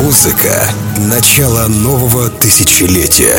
Музыка — начало нового тысячелетия.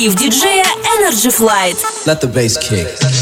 радиошоу «Архив диджея Energy Flight». Let the bass kick.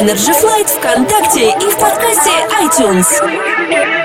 Energy Flight ВКонтакте и в подкасте iTunes.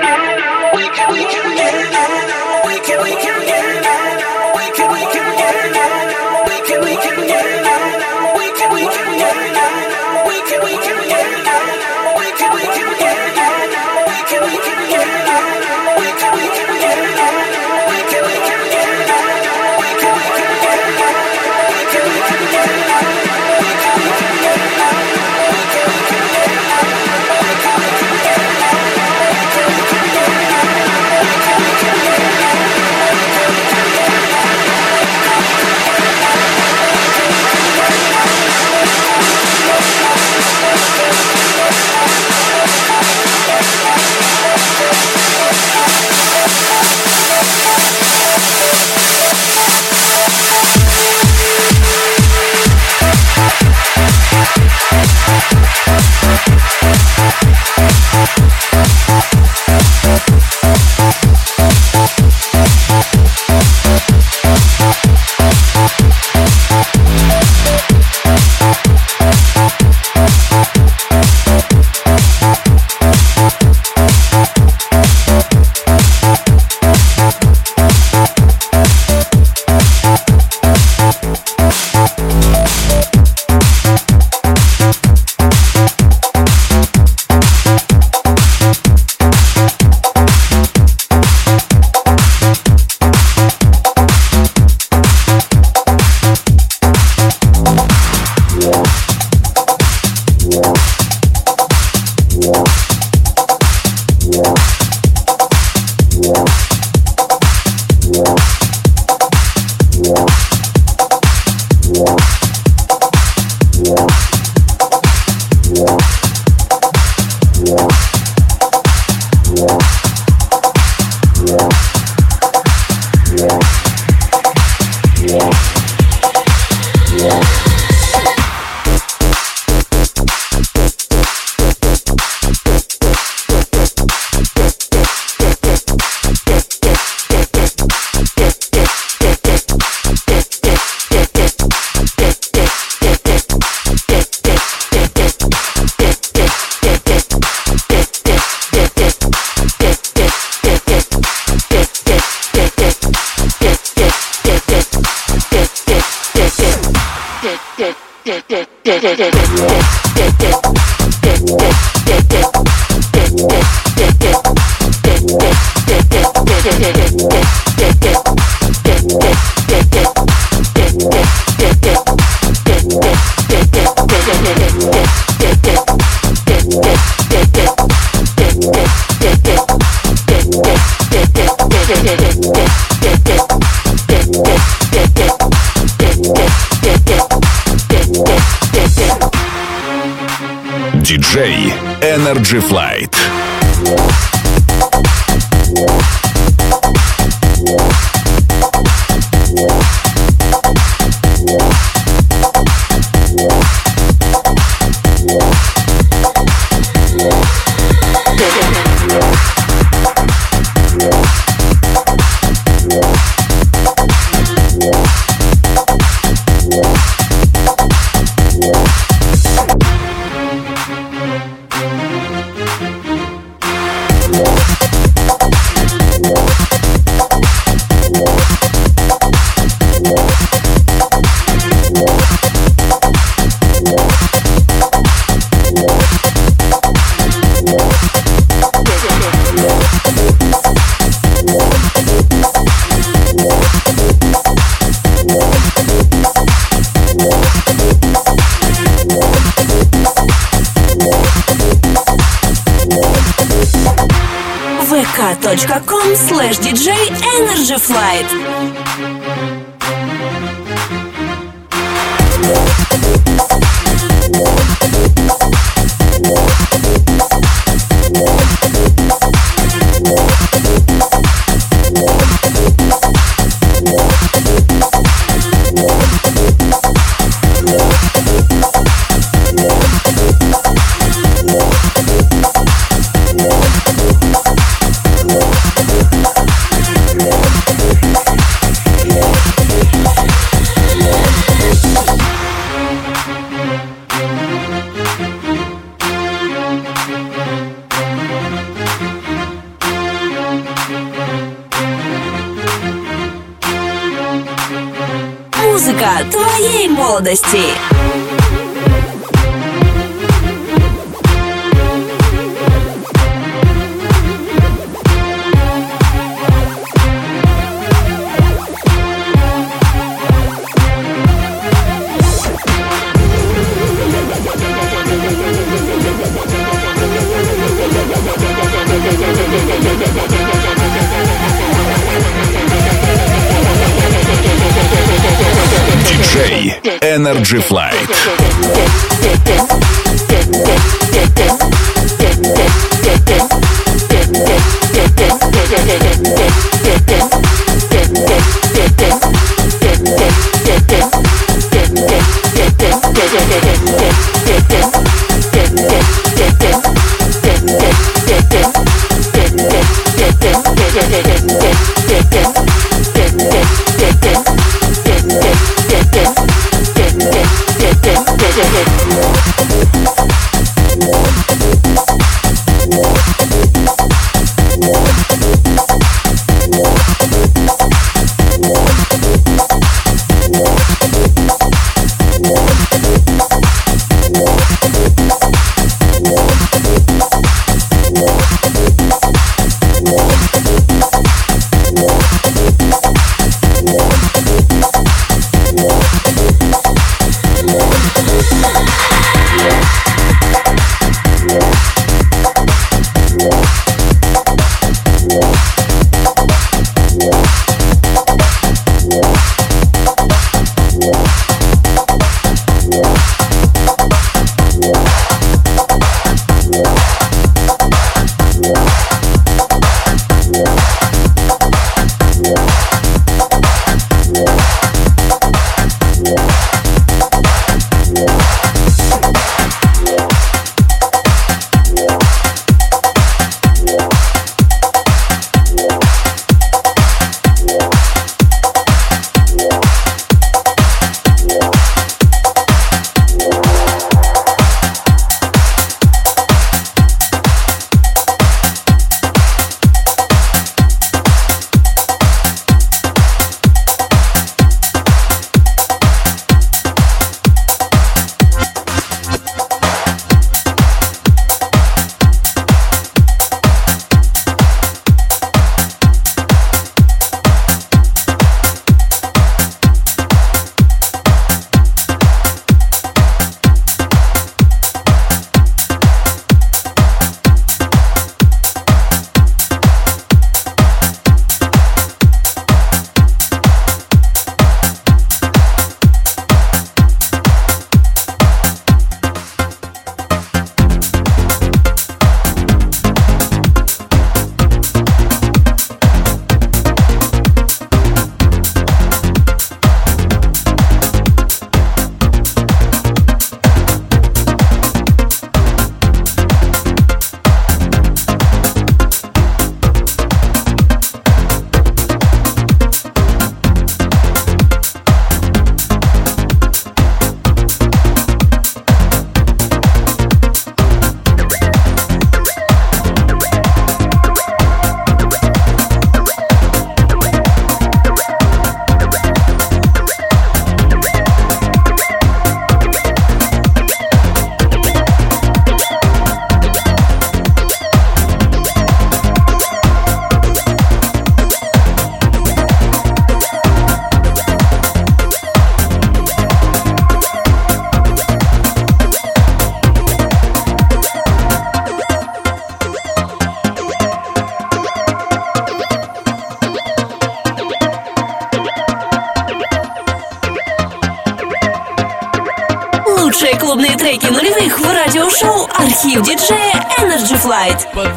Energy Flight.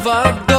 never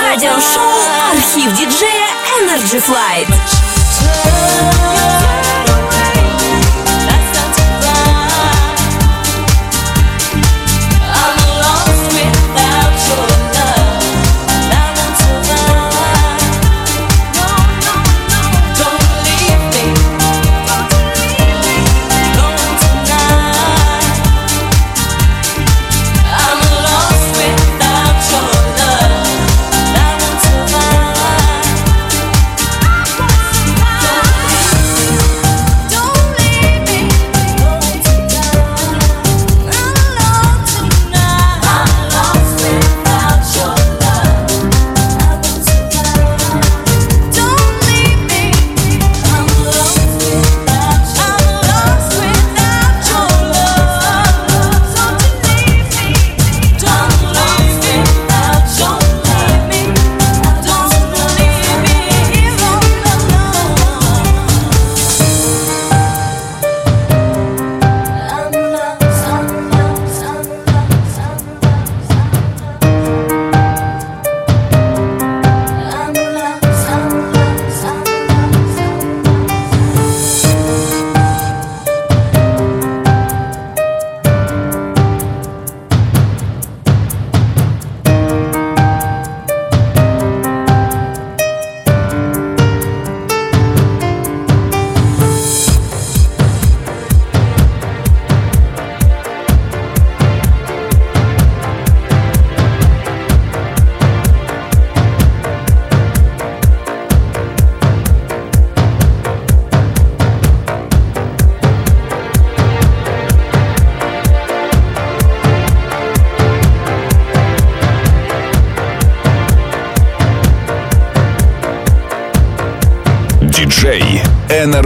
Радиошоу «Архив диджея Energy Flight».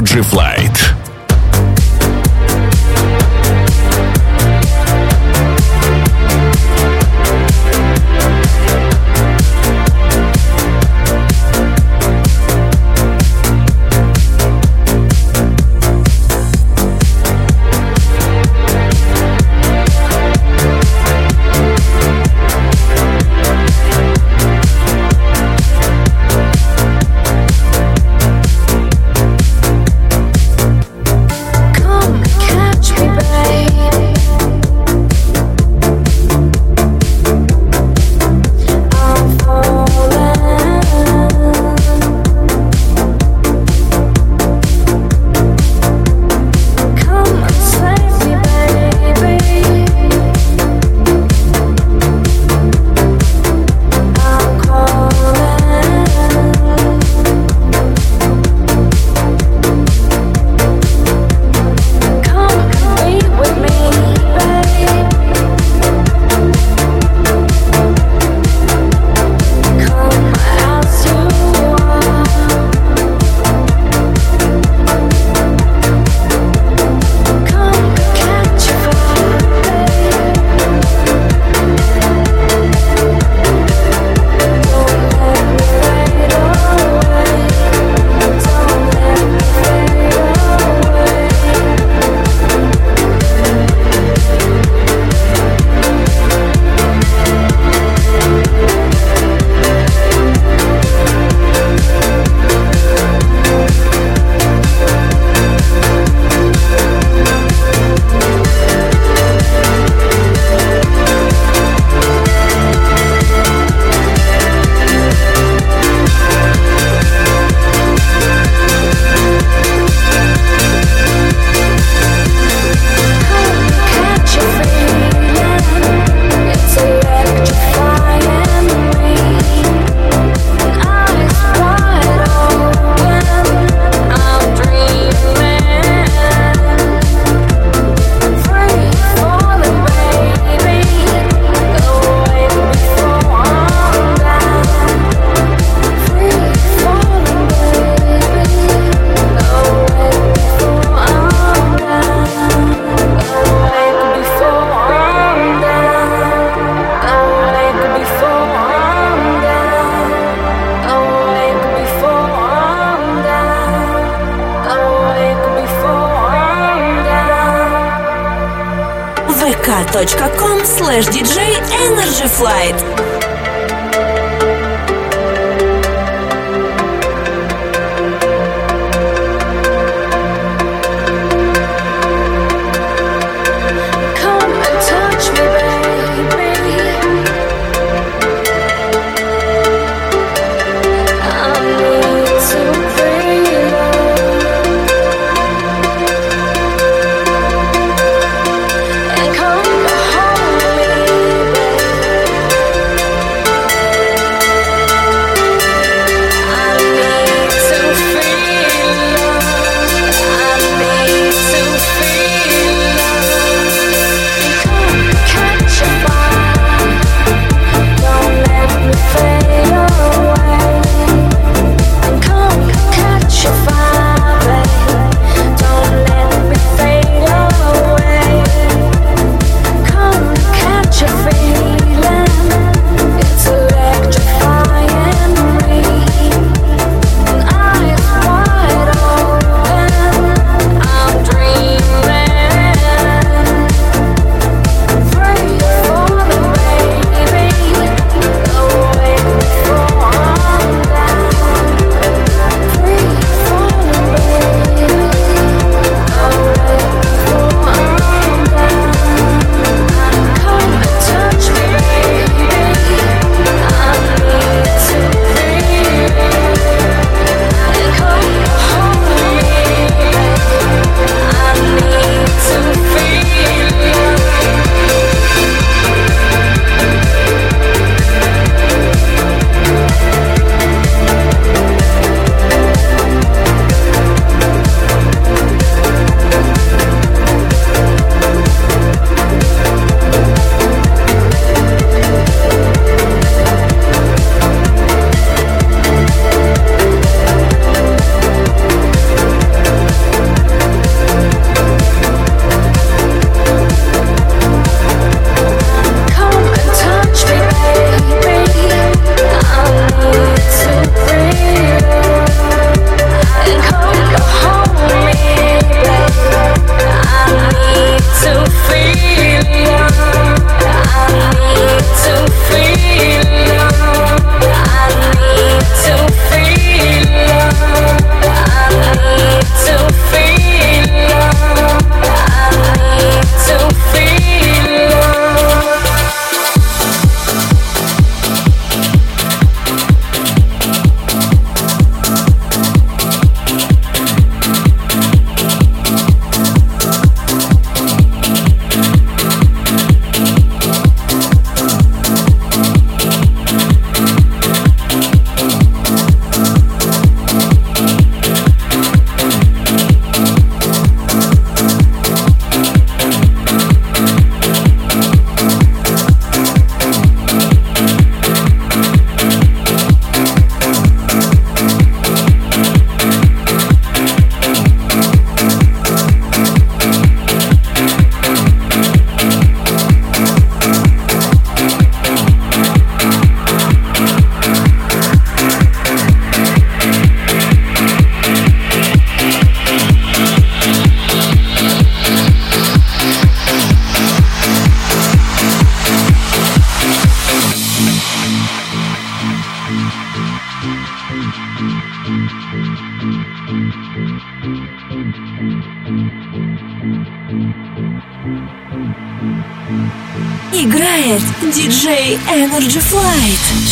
Flight.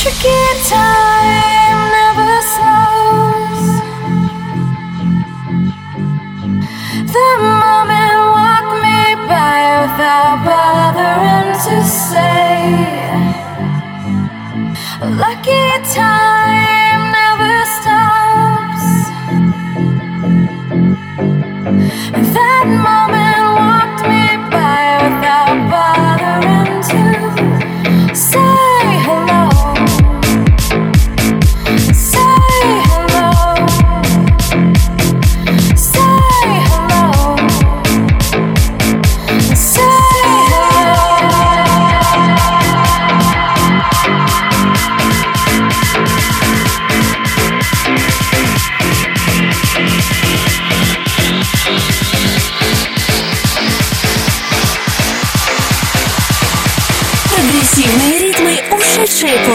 chicken.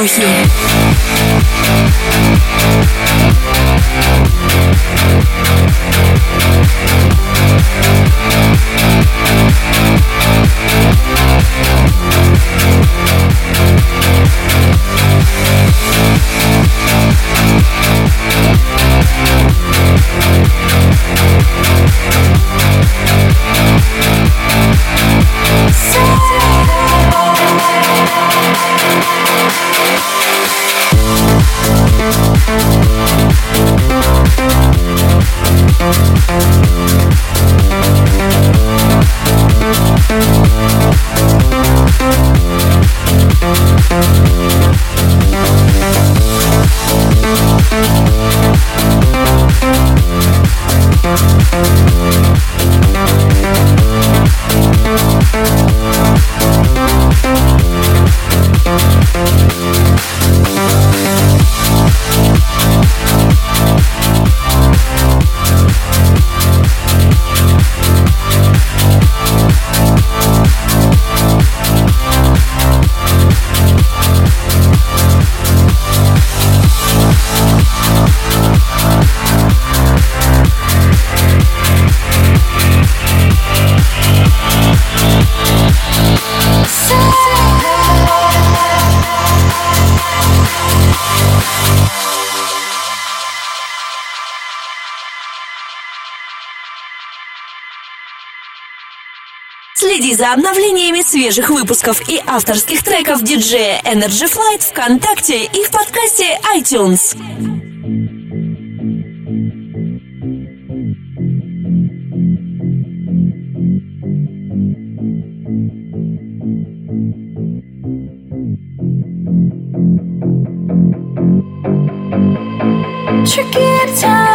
for you. Следи за обновлениями свежих выпусков и авторских треков диджея Energy Flight ВКонтакте и в подкасте iTunes. Чекиртя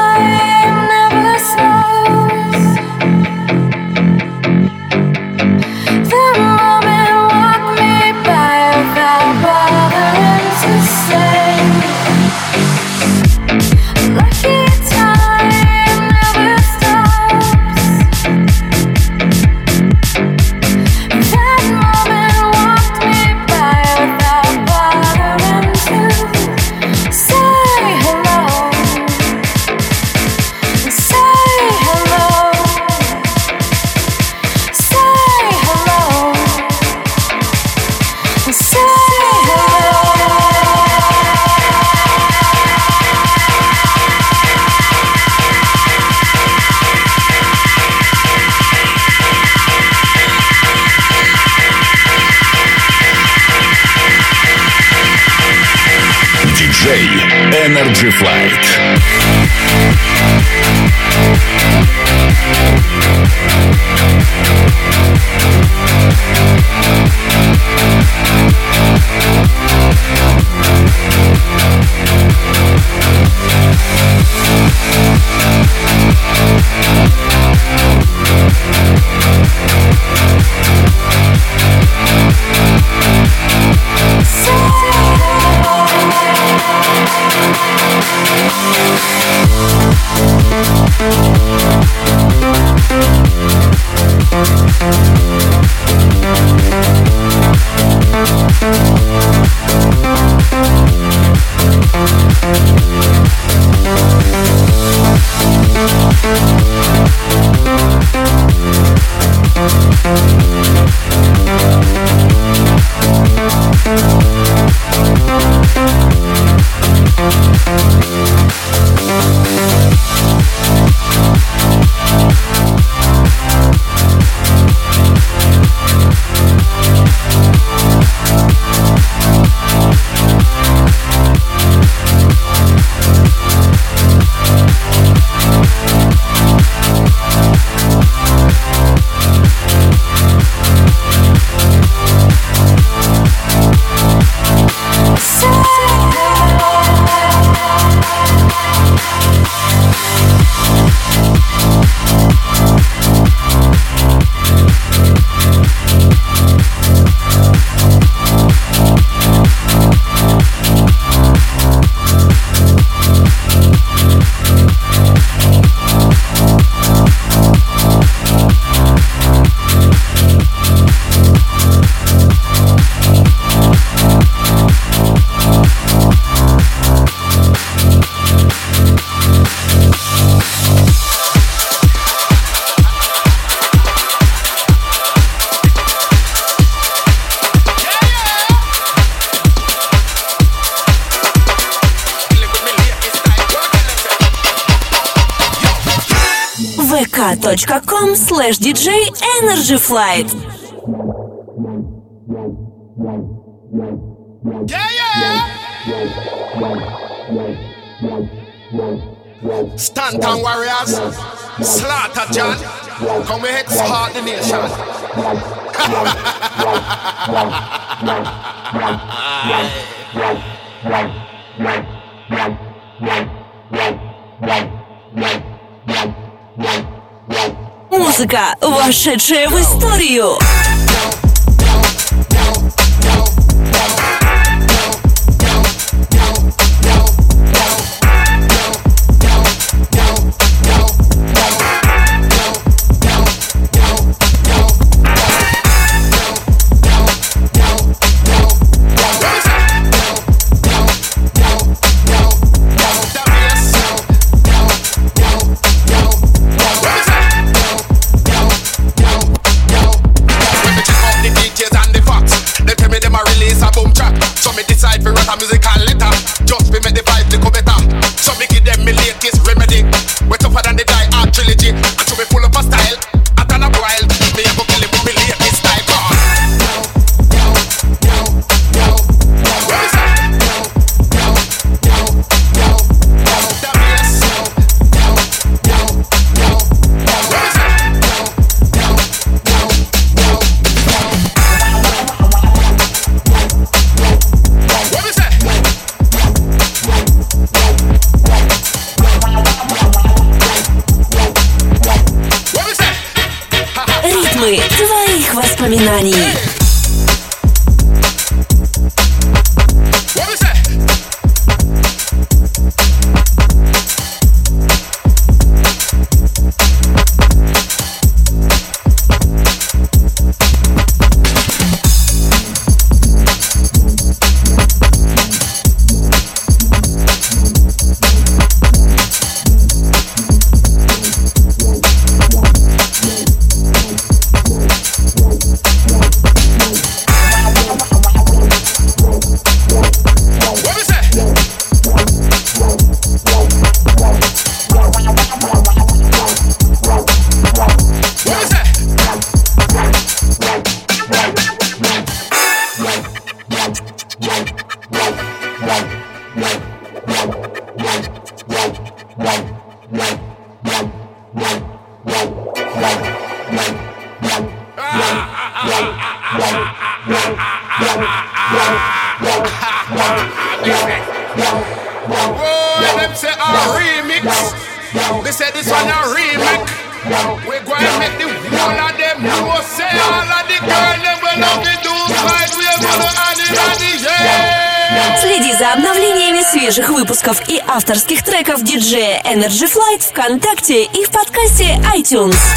Energy Flight. Yeah, yeah. Stanton Warriors, Slaughter John, come exhort the nation. Музыка, вошедшая в историю. Our music сайт ВКонтакте и в подкасте iTunes.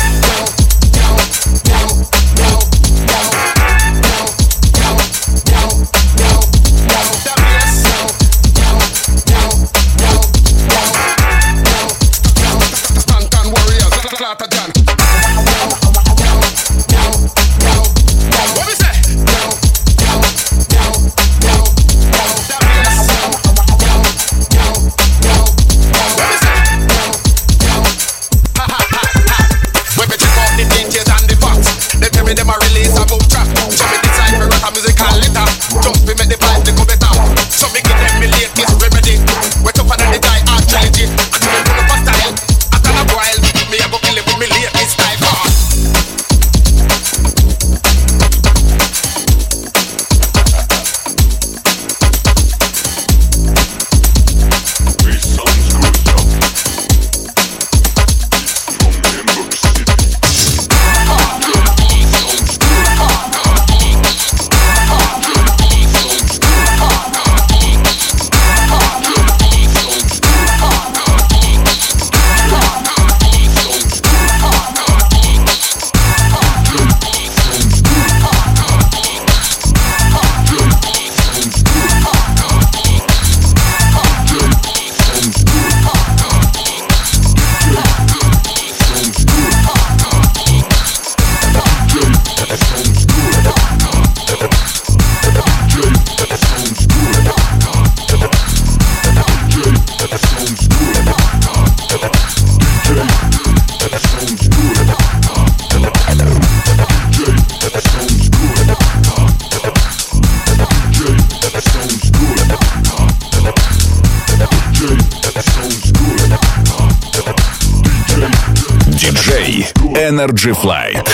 Energy Flight.